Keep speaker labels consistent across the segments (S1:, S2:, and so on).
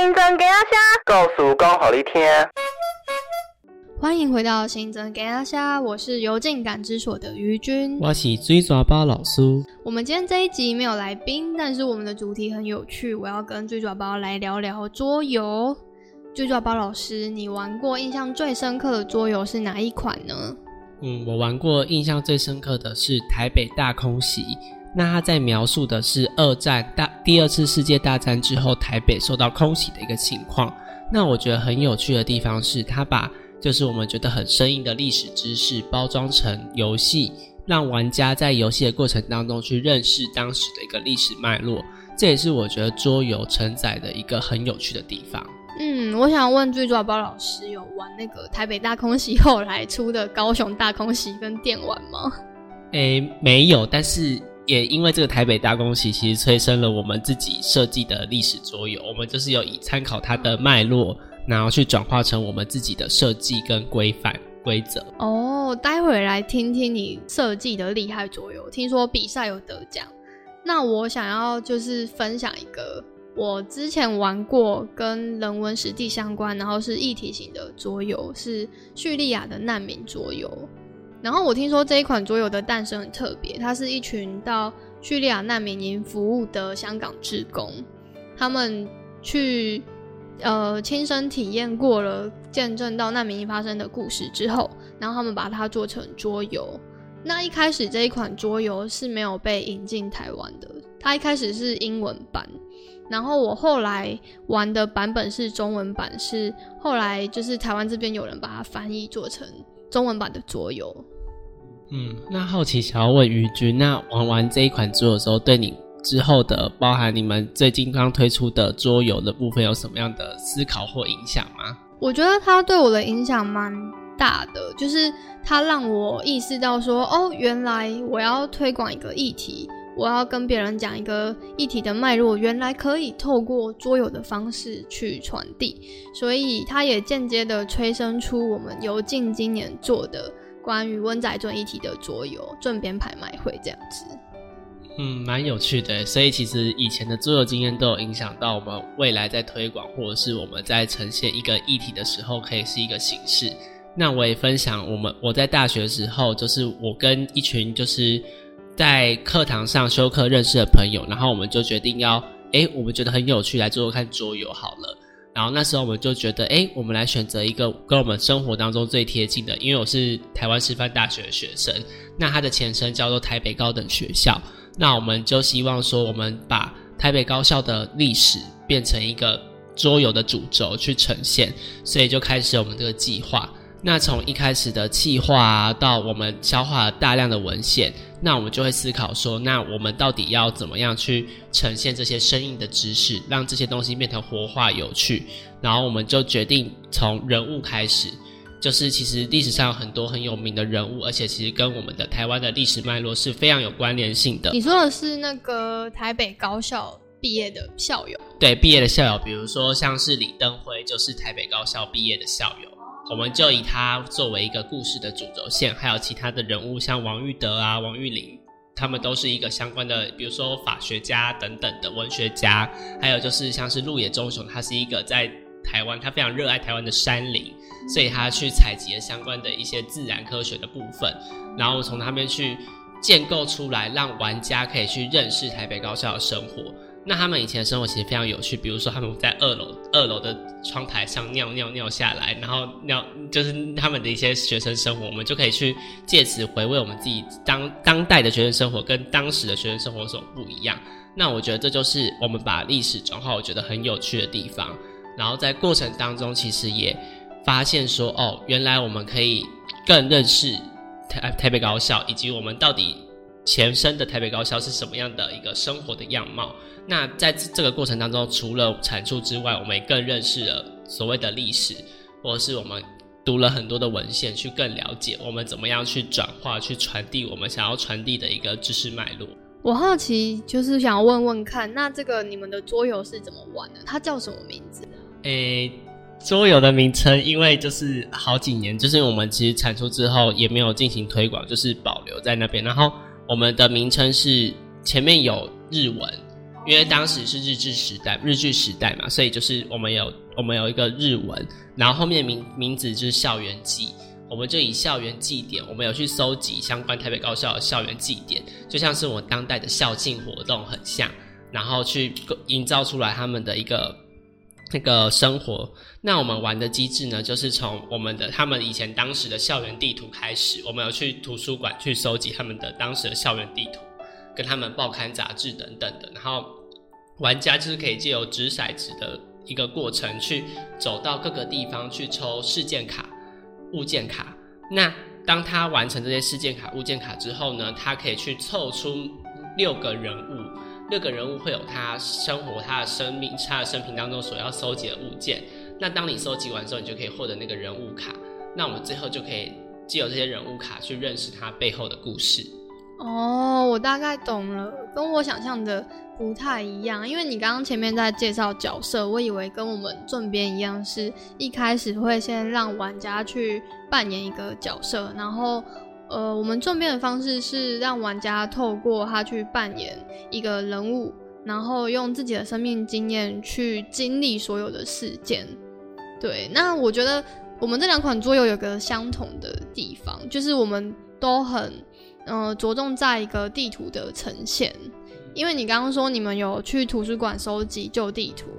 S1: 新增给阿虾，告诉刚好一天。
S2: 欢迎回到新增给阿虾，我是游进感知所的于君，
S3: 我是追抓包老苏。
S2: 我们今天这一集没有来宾，但是我们的主题很有趣，我要跟追抓包来聊聊桌游。追抓包老师，你玩过印象最深刻的桌游是哪一款呢？
S3: 嗯，我玩过印象最深刻的是台北大空袭。那他在描述的是二战大第二次世界大战之后台北受到空袭的一个情况。那我觉得很有趣的地方是，他把就是我们觉得很生硬的历史知识包装成游戏，让玩家在游戏的过程当中去认识当时的一个历史脉络。这也是我觉得桌游承载的一个很有趣的地方。
S2: 嗯，我想问最主要包老师，有玩那个台北大空袭后来出的高雄大空袭跟电玩吗？
S3: 诶，没有，但是。也因为这个台北大公席，其实催生了我们自己设计的历史桌游。我们就是有以参考它的脉络，然后去转化成我们自己的设计跟规范规则。
S2: 哦，待会来听听你设计的厉害桌游。听说比赛有得奖，那我想要就是分享一个我之前玩过跟人文实地相关，然后是议题型的桌游，是叙利亚的难民桌游。然后我听说这一款桌游的诞生很特别，它是一群到叙利亚难民营服务的香港职工，他们去呃亲身体验过了见证到难民营发生的故事之后，然后他们把它做成桌游。那一开始这一款桌游是没有被引进台湾的，它一开始是英文版，然后我后来玩的版本是中文版，是后来就是台湾这边有人把它翻译做成。中文版的桌游，
S3: 嗯，那好奇想要问于君，那玩完这一款桌游的时候，对你之后的包含你们最近刚推出的桌游的部分，有什么样的思考或影响吗？
S2: 我觉得它对我的影响蛮大的，就是它让我意识到说，哦，原来我要推广一个议题。我要跟别人讲一个议题的脉络，原来可以透过桌游的方式去传递，所以它也间接的催生出我们由近今年做的关于温仔尊议题的桌游正边拍卖会这样子。
S3: 嗯，蛮有趣的。所以其实以前的桌游经验都有影响到我们未来在推广或者是我们在呈现一个议题的时候，可以是一个形式。那我也分享我们我在大学的时候，就是我跟一群就是。在课堂上修课认识的朋友，然后我们就决定要，哎，我们觉得很有趣，来做做看桌游好了。然后那时候我们就觉得，哎，我们来选择一个跟我们生活当中最贴近的，因为我是台湾师范大学的学生，那它的前身叫做台北高等学校。那我们就希望说，我们把台北高校的历史变成一个桌游的主轴去呈现，所以就开始我们这个计划。那从一开始的计划到我们消化了大量的文献，那我们就会思考说，那我们到底要怎么样去呈现这些生硬的知识，让这些东西变成活化有趣？然后我们就决定从人物开始，就是其实历史上有很多很有名的人物，而且其实跟我们的台湾的历史脉络是非常有关联性的。
S2: 你说的是那个台北高校毕业的校友？
S3: 对，毕业的校友，比如说像是李登辉，就是台北高校毕业的校友。我们就以他作为一个故事的主轴线，还有其他的人物，像王玉德啊、王玉玲，他们都是一个相关的，比如说法学家等等的文学家，还有就是像是鹿野忠雄，他是一个在台湾，他非常热爱台湾的山林，所以他去采集了相关的一些自然科学的部分，然后从他们去建构出来，让玩家可以去认识台北高校的生活。那他们以前的生活其实非常有趣，比如说他们在二楼二楼的窗台上尿尿尿下来，然后尿就是他们的一些学生生活，我们就可以去借此回味我们自己当当代的学生生活跟当时的学生生活所不一样。那我觉得这就是我们把历史转化，我觉得很有趣的地方。然后在过程当中，其实也发现说，哦，原来我们可以更认识台台北高校，以及我们到底前身的台北高校是什么样的一个生活的样貌。那在这个过程当中，除了阐述之外，我们也更认识了所谓的历史，或者是我们读了很多的文献，去更了解我们怎么样去转化、去传递我们想要传递的一个知识脉络。
S2: 我好奇，就是想要问问看，那这个你们的桌游是怎么玩的？它叫什么名字？
S3: 诶，桌游的名称，因为就是好几年，就是我们其实产出之后也没有进行推广，就是保留在那边。然后我们的名称是前面有日文。因为当时是日治时代，日剧时代嘛，所以就是我们有我们有一个日文，然后后面名名字就是校园祭，我们就以校园祭典，我们有去搜集相关台北高校的校园祭典，就像是我们当代的校庆活动很像，然后去营造出来他们的一个那个生活。那我们玩的机制呢，就是从我们的他们以前当时的校园地图开始，我们有去图书馆去收集他们的当时的校园地图，跟他们报刊杂志等等的，然后玩家就是可以借由掷骰子的一个过程，去走到各个地方去抽事件卡、物件卡。那当他完成这些事件卡、物件卡之后呢，他可以去凑出六个人物，六个人物会有他生活、他的生命、他的生平当中所要收集的物件。那当你收集完之后，你就可以获得那个人物卡。那我们最后就可以借由这些人物卡去认识他背后的故事。
S2: 哦，我大概懂了，跟我想象的不太一样。因为你刚刚前面在介绍角色，我以为跟我们正边一样，是一开始会先让玩家去扮演一个角色，然后呃，我们正边的方式是让玩家透过他去扮演一个人物，然后用自己的生命经验去经历所有的事件。对，那我觉得我们这两款桌游有个相同的地方，就是我们都很。嗯，着重在一个地图的呈现，因为你刚刚说你们有去图书馆收集旧地图，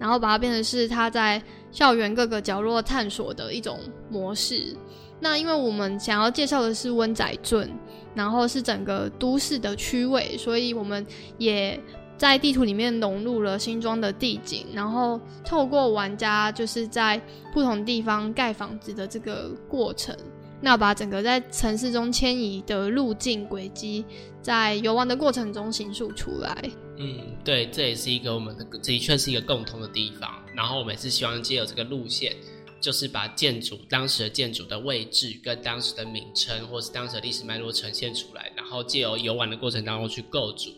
S2: 然后把它变成是他在校园各个角落探索的一种模式。那因为我们想要介绍的是温仔镇，然后是整个都市的区位，所以我们也在地图里面融入了新庄的地景，然后透过玩家就是在不同地方盖房子的这个过程。那把整个在城市中迁移的路径轨迹，在游玩的过程中形塑出来。
S3: 嗯，对，这也是一个我们的的确是一个共同的地方。然后我们也是希望借由这个路线，就是把建筑当时的建筑的位置跟当时的名称，或是当时的历史脉络呈现出来。然后借由游玩的过程当中去构筑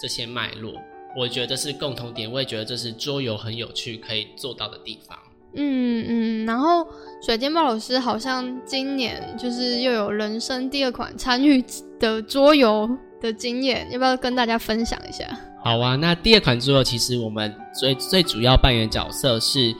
S3: 这些脉络。我觉得这是共同点，我也觉得这是桌游很有趣可以做到的地方。
S2: 嗯嗯，然后水晶豹老师好像今年就是又有人生第二款参与的桌游的经验，要不要跟大家分享一下？
S3: 好啊，那第二款桌游其实我们最最主要扮演角色是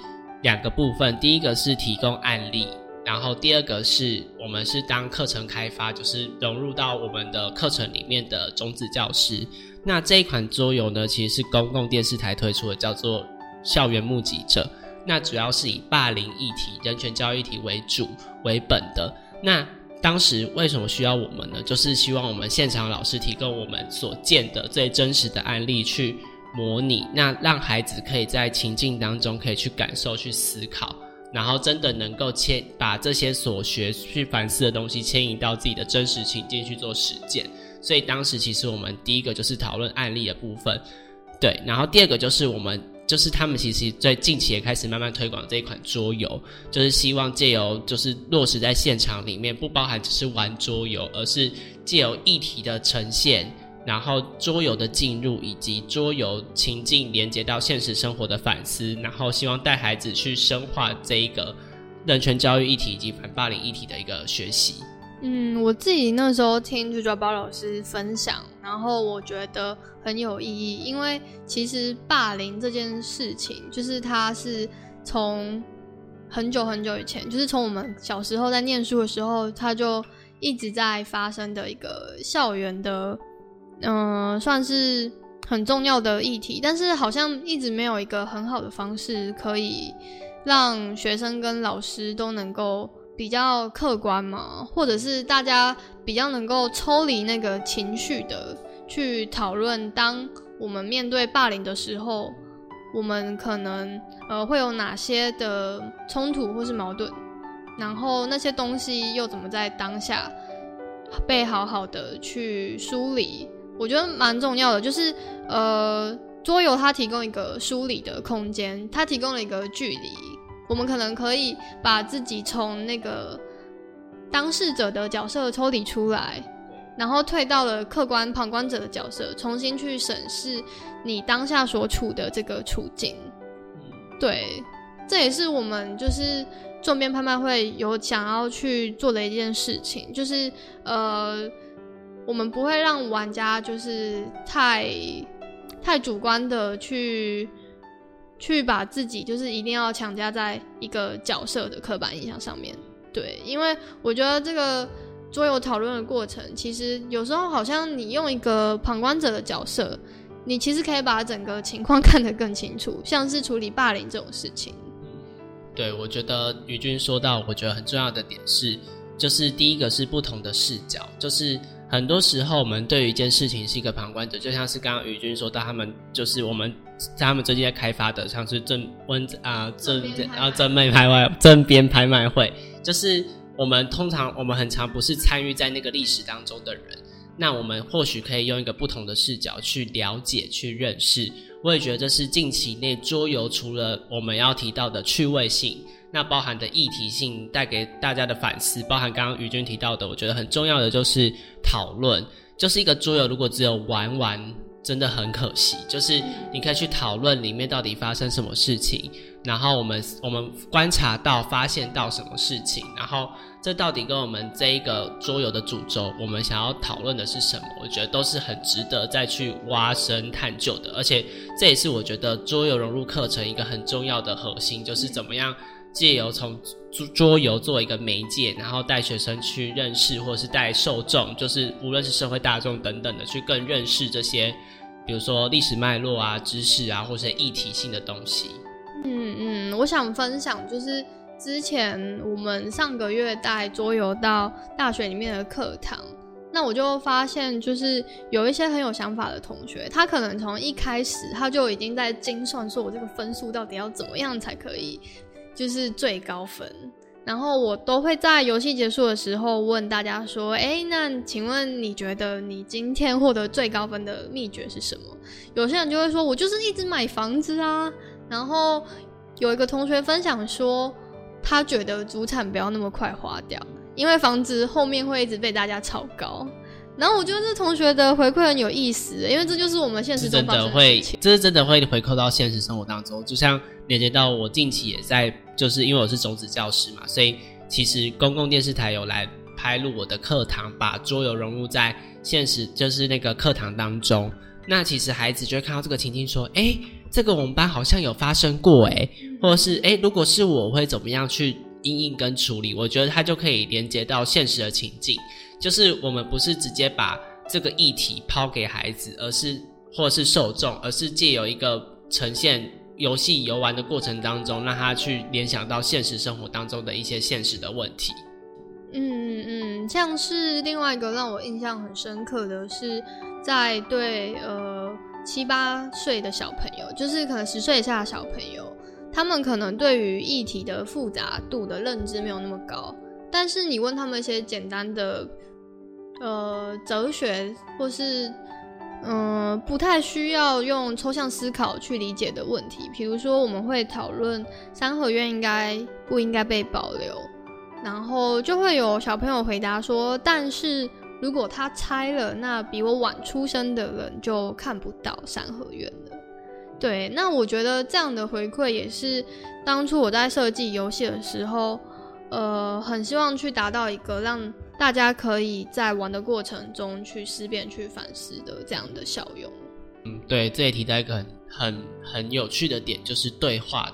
S3: 两个部分，第一个是提供案例，然后第二个是我们是当课程开发，就是融入到我们的课程里面的种子教师。那这一款桌游呢，其实是公共电视台推出的，叫做《校园目击者》。那主要是以霸凌议题、人权教育题为主为本的。那当时为什么需要我们呢？就是希望我们现场老师提供我们所见的最真实的案例去模拟，那让孩子可以在情境当中可以去感受、去思考，然后真的能够牵把这些所学去反思的东西牵引到自己的真实情境去做实践。所以当时其实我们第一个就是讨论案例的部分，对，然后第二个就是我们。就是他们其实在近期也开始慢慢推广这一款桌游，就是希望借由就是落实在现场里面，不包含只是玩桌游，而是借由议题的呈现，然后桌游的进入以及桌游情境连接到现实生活的反思，然后希望带孩子去深化这一个人权教育议题以及反霸凌议题的一个学习。
S2: 嗯，我自己那时候听朱家宝老师分享，然后我觉得很有意义，因为其实霸凌这件事情，就是它是从很久很久以前，就是从我们小时候在念书的时候，它就一直在发生的一个校园的，嗯，算是很重要的议题，但是好像一直没有一个很好的方式可以让学生跟老师都能够。比较客观嘛，或者是大家比较能够抽离那个情绪的去讨论，当我们面对霸凌的时候，我们可能呃会有哪些的冲突或是矛盾，然后那些东西又怎么在当下被好好的去梳理，我觉得蛮重要的。就是呃桌游它提供一个梳理的空间，它提供了一个距离。我们可能可以把自己从那个当事者的角色抽离出来，然后退到了客观旁观者的角色，重新去审视你当下所处的这个处境。对，这也是我们就是重编拍卖会有想要去做的一件事情，就是呃，我们不会让玩家就是太。太主观的去去把自己就是一定要强加在一个角色的刻板印象上面。对，因为我觉得这个桌游讨论的过程，其实有时候好像你用一个旁观者的角色，你其实可以把整个情况 看得更清楚，像是处理霸凌这种事情。
S3: 对，我觉得于君说到，我觉得很重要的点是，就是第一个是不同的视角，就是很多时候我们对于一件事情是一个旁观者，就像是刚刚宇君说到，他们就是我们他们最近在开发的，像是正温啊正啊正妹拍卖正边拍卖会，就是我们通常我们很常不是参与在那个历史当中的人，那我们或许可以用一个不同的视角去了解、去认识。我也觉得这是近期内桌游除了我们要提到的趣味性，那包含的议题性带给大家的反思，包含刚刚于军提到的，我觉得很重要的就是讨论，就是一个桌游如果只有玩玩，真的很可惜。就是你可以去讨论里面到底发生什么事情，然后我们我们观察到、发现到什么事情，然后。这到底跟我们这一个桌游的主轴，我们想要讨论的是什么？我觉得都是很值得再去挖深探究的。而且这也是我觉得桌游融入课程一个很重要的核心，就是怎么样借由从桌游做一个媒介，然后带学生去认识，或者是带受众，就是无论是社会大众等等的，去更认识这些，比如说历史脉络啊、知识啊，或者议题性的东西。
S2: 嗯嗯，我想分享就是。之前我们上个月带桌游到大学里面的课堂，那我就发现，就是有一些很有想法的同学，他可能从一开始他就已经在精算，说我这个分数到底要怎么样才可以，就是最高分。然后我都会在游戏结束的时候问大家说：“哎，那请问你觉得你今天获得最高分的秘诀是什么？”有些人就会说：“我就是一直买房子啊。”然后有一个同学分享说。他觉得主产不要那么快花掉，因为房子后面会一直被大家炒高。然后我觉得这同学的回馈很有意思，因为这就是我们现实中
S3: 真的会，这是真的会回扣到现实生活当中。就像连接到我近期也在，就是因为我是种子教师嘛，所以其实公共电视台有来拍录我的课堂，把桌游融入在现实，就是那个课堂当中。那其实孩子就会看到这个情境，说：“哎。”这个我们班好像有发生过哎，或者是哎，如果是我会怎么样去应应跟处理？我觉得它就可以连接到现实的情境，就是我们不是直接把这个议题抛给孩子，而是或者是受众，而是借由一个呈现游戏游玩的过程当中，让他去联想到现实生活当中的一些现实的问题。
S2: 嗯嗯，像是另外一个让我印象很深刻的是，在对呃。七八岁的小朋友，就是可能十岁以下的小朋友，他们可能对于议题的复杂度的认知没有那么高。但是你问他们一些简单的，呃，哲学或是嗯，不太需要用抽象思考去理解的问题，比如说我们会讨论三合院应该不应该被保留，然后就会有小朋友回答说，但是。如果他拆了，那比我晚出生的人就看不到三合院了。对，那我觉得这样的回馈也是当初我在设计游戏的时候，呃，很希望去达到一个让大家可以在玩的过程中去思辨、去反思的这样的效用。
S3: 嗯，对，这也提到一个很很很有趣的点，就是对话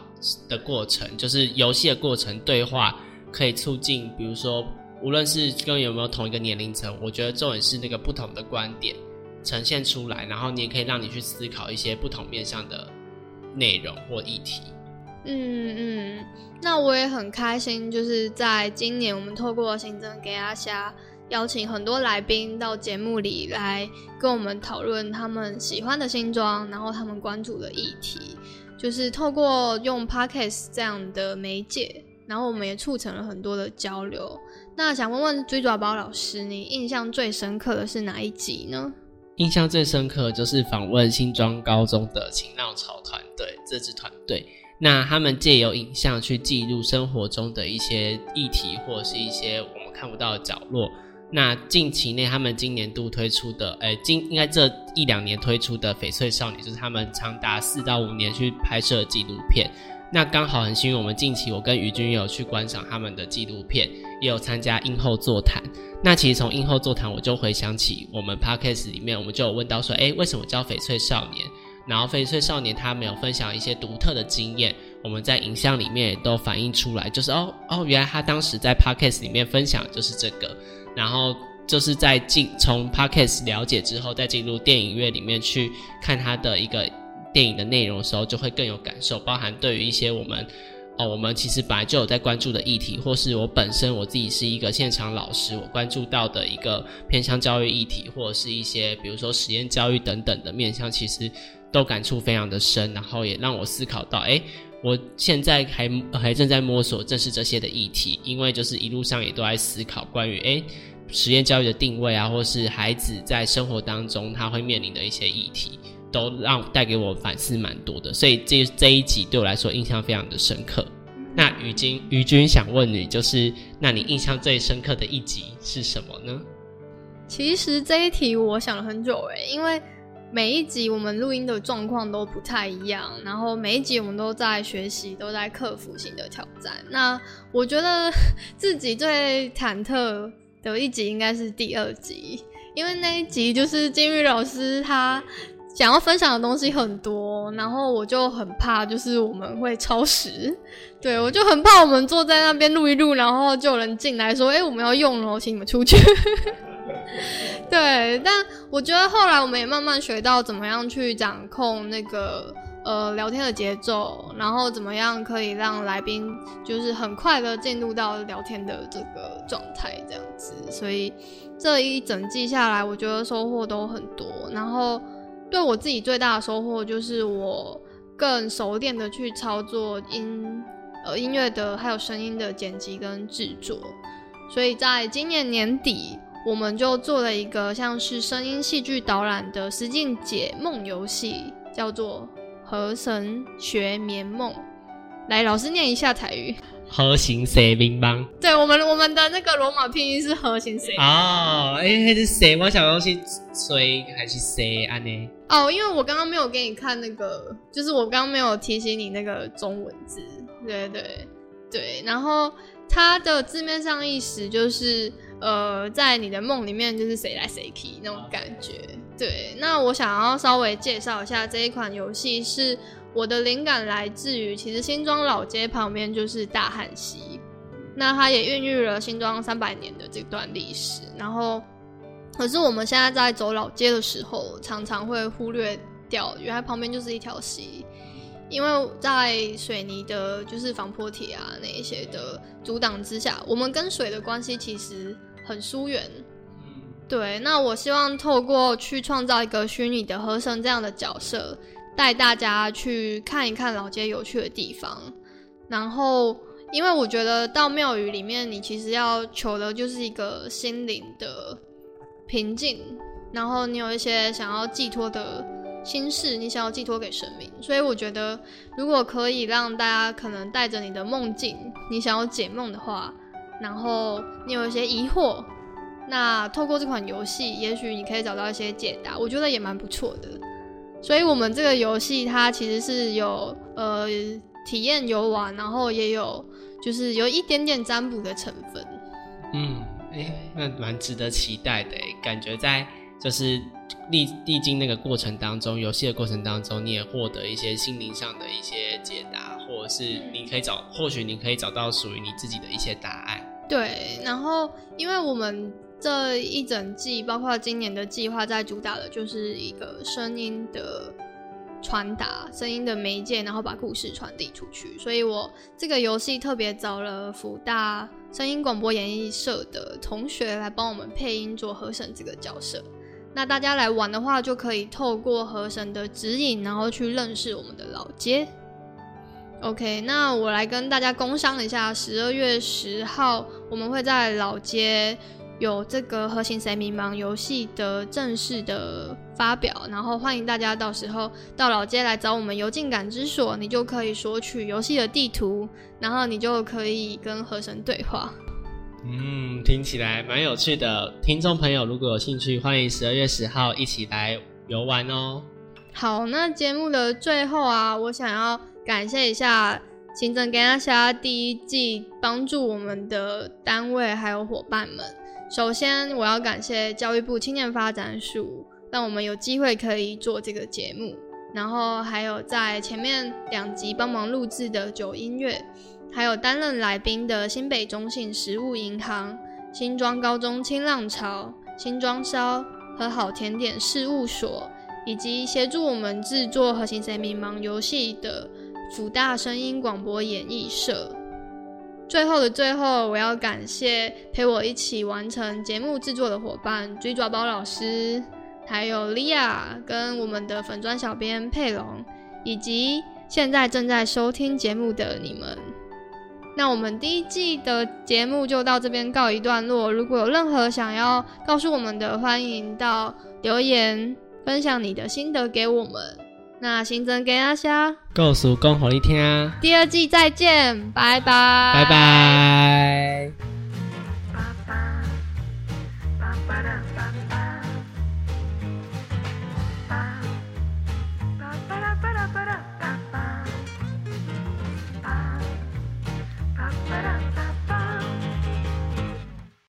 S3: 的过程，就是游戏的过程，对话可以促进，比如说。无论是跟有没有同一个年龄层，我觉得重点是那个不同的观点呈现出来，然后你也可以让你去思考一些不同面向的内容或议题。
S2: 嗯嗯，那我也很开心，就是在今年我们透过行政给阿虾邀请很多来宾到节目里来跟我们讨论他们喜欢的新装，然后他们关注的议题，就是透过用 Podcast 这样的媒介。然后我们也促成了很多的交流。那想问问追爪宝老师，你印象最深刻的是哪一集呢？
S3: 印象最深刻就是访问新庄高中的情闹潮团队这支团队。那他们借由影像去记录生活中的一些议题，或者是一些我们看不到的角落。那近期内他们今年度推出的，哎，今应该这一两年推出的翡翠少女，就是他们长达四到五年去拍摄纪录片。那刚好很幸运，我们近期我跟于君有去观赏他们的纪录片，也有参加映后座谈。那其实从映后座谈，我就回想起我们 podcast 里面，我们就有问到说，哎，为什么叫翡翠少年？然后翡翠少年他们有分享一些独特的经验，我们在影像里面也都反映出来，就是哦哦，原来他当时在 podcast 里面分享就是这个，然后就是在进从 podcast 了解之后，再进入电影院里面去看他的一个电影的内容的时候，就会更有感受，包含对于一些我们。哦，我们其实本来就有在关注的议题，或是我本身我自己是一个现场老师，我关注到的一个偏向教育议题，或者是一些比如说实验教育等等的面向，其实都感触非常的深，然后也让我思考到，哎，我现在还还正在摸索正是这些的议题，因为就是一路上也都在思考关于哎实验教育的定位啊，或是孩子在生活当中他会面临的一些议题。都让带给我反思蛮多的，所以这这一集对我来说印象非常的深刻。那于君于君想问你，就是那你印象最深刻的一集是什么呢？
S2: 其实这一题我想了很久诶，因为每一集我们录音的状况都不太一样，然后每一集我们都在学习，都在克服新的挑战。那我觉得自己最忐忑的一集应该是第二集，因为那一集就是金玉老师他。想要分享的东西很多，然后我就很怕，就是我们会超时。对我就很怕我们坐在那边录一录，然后就有人进来说：“哎，我们要用了，请你们出去。” 对，但我觉得后来我们也慢慢学到怎么样去掌控那个呃聊天的节奏，然后怎么样可以让来宾就是很快的进入到聊天的这个状态，这样子。所以这一整季下来，我觉得收获都很多，然后。对我自己最大的收获就是我更熟练的去操作音呃音乐的还有声音的剪辑跟制作，所以在今年年底我们就做了一个像是声音戏剧导览的实境解梦游戏，叫做《河神学眠梦》。来，老师念一下台语。
S3: 核心 C 乒乓，
S2: 对我们我们的那个罗马拼音是核心 C
S3: 哦，哎，还是 C，我想要去追还是 C 安呢？
S2: 哦，因为我刚刚没有给你看那个，就是我刚刚没有提醒你那个中文字，对对对，然后它的字面上意思就是呃，在你的梦里面就是谁来谁去那种感觉，对。那我想要稍微介绍一下这一款游戏是。我的灵感来自于，其实新庄老街旁边就是大汉溪，那它也孕育了新庄三百年的这段历史。然后，可是我们现在在走老街的时候，常常会忽略掉，原来旁边就是一条溪，因为在水泥的，就是防坡铁啊那一些的阻挡之下，我们跟水的关系其实很疏远。对，那我希望透过去创造一个虚拟的和神这样的角色。带大家去看一看老街有趣的地方，然后，因为我觉得到庙宇里面，你其实要求的就是一个心灵的平静，然后你有一些想要寄托的心事，你想要寄托给神明，所以我觉得，如果可以让大家可能带着你的梦境，你想要解梦的话，然后你有一些疑惑，那透过这款游戏，也许你可以找到一些解答，我觉得也蛮不错的。所以，我们这个游戏它其实是有呃体验游玩，然后也有就是有一点点占卜的成分。
S3: 嗯，哎，那蛮值得期待的，感觉在就是历历经那个过程当中，游戏的过程当中，你也获得一些心灵上的一些解答，或者是你可以找，或许你可以找到属于你自己的一些答案。
S2: 对，然后因为我们。这一整季，包括今年的计划，在主打的就是一个声音的传达，声音的媒介，然后把故事传递出去。所以我这个游戏特别找了福大声音广播演艺社的同学来帮我们配音做和神这个角色。那大家来玩的话，就可以透过和神的指引，然后去认识我们的老街。OK，那我来跟大家工商一下，十二月十号我们会在老街。有这个核心谁迷茫游戏的正式的发表，然后欢迎大家到时候到老街来找我们游进感知所，你就可以索取游戏的地图，然后你就可以跟河神对话。
S3: 嗯，听起来蛮有趣的。听众朋友如果有兴趣，欢迎十二月十号一起来游玩哦。
S2: 好，那节目的最后啊，我想要感谢一下行政跟大家第一季帮助我们的单位还有伙伴们。首先，我要感谢教育部青年发展署，让我们有机会可以做这个节目。然后还有在前面两集帮忙录制的九音乐，还有担任来宾的新北中信食物银行、新庄高中清浪潮、新庄烧和好甜点事务所，以及协助我们制作和形谁迷茫游戏的辅大声音广播演艺社。最后的最后，我要感谢陪我一起完成节目制作的伙伴追爪包老师。还有莉亚跟我们的粉砖小编佩龙，以及现在正在收听节目的你们，那我们第一季的节目就到这边告一段落。如果有任何想要告诉我们的，欢迎到留言分享你的心得给我们。那新增给阿虾，
S3: 告诉公好一听，
S2: 第二季再见，拜拜，
S3: 拜拜。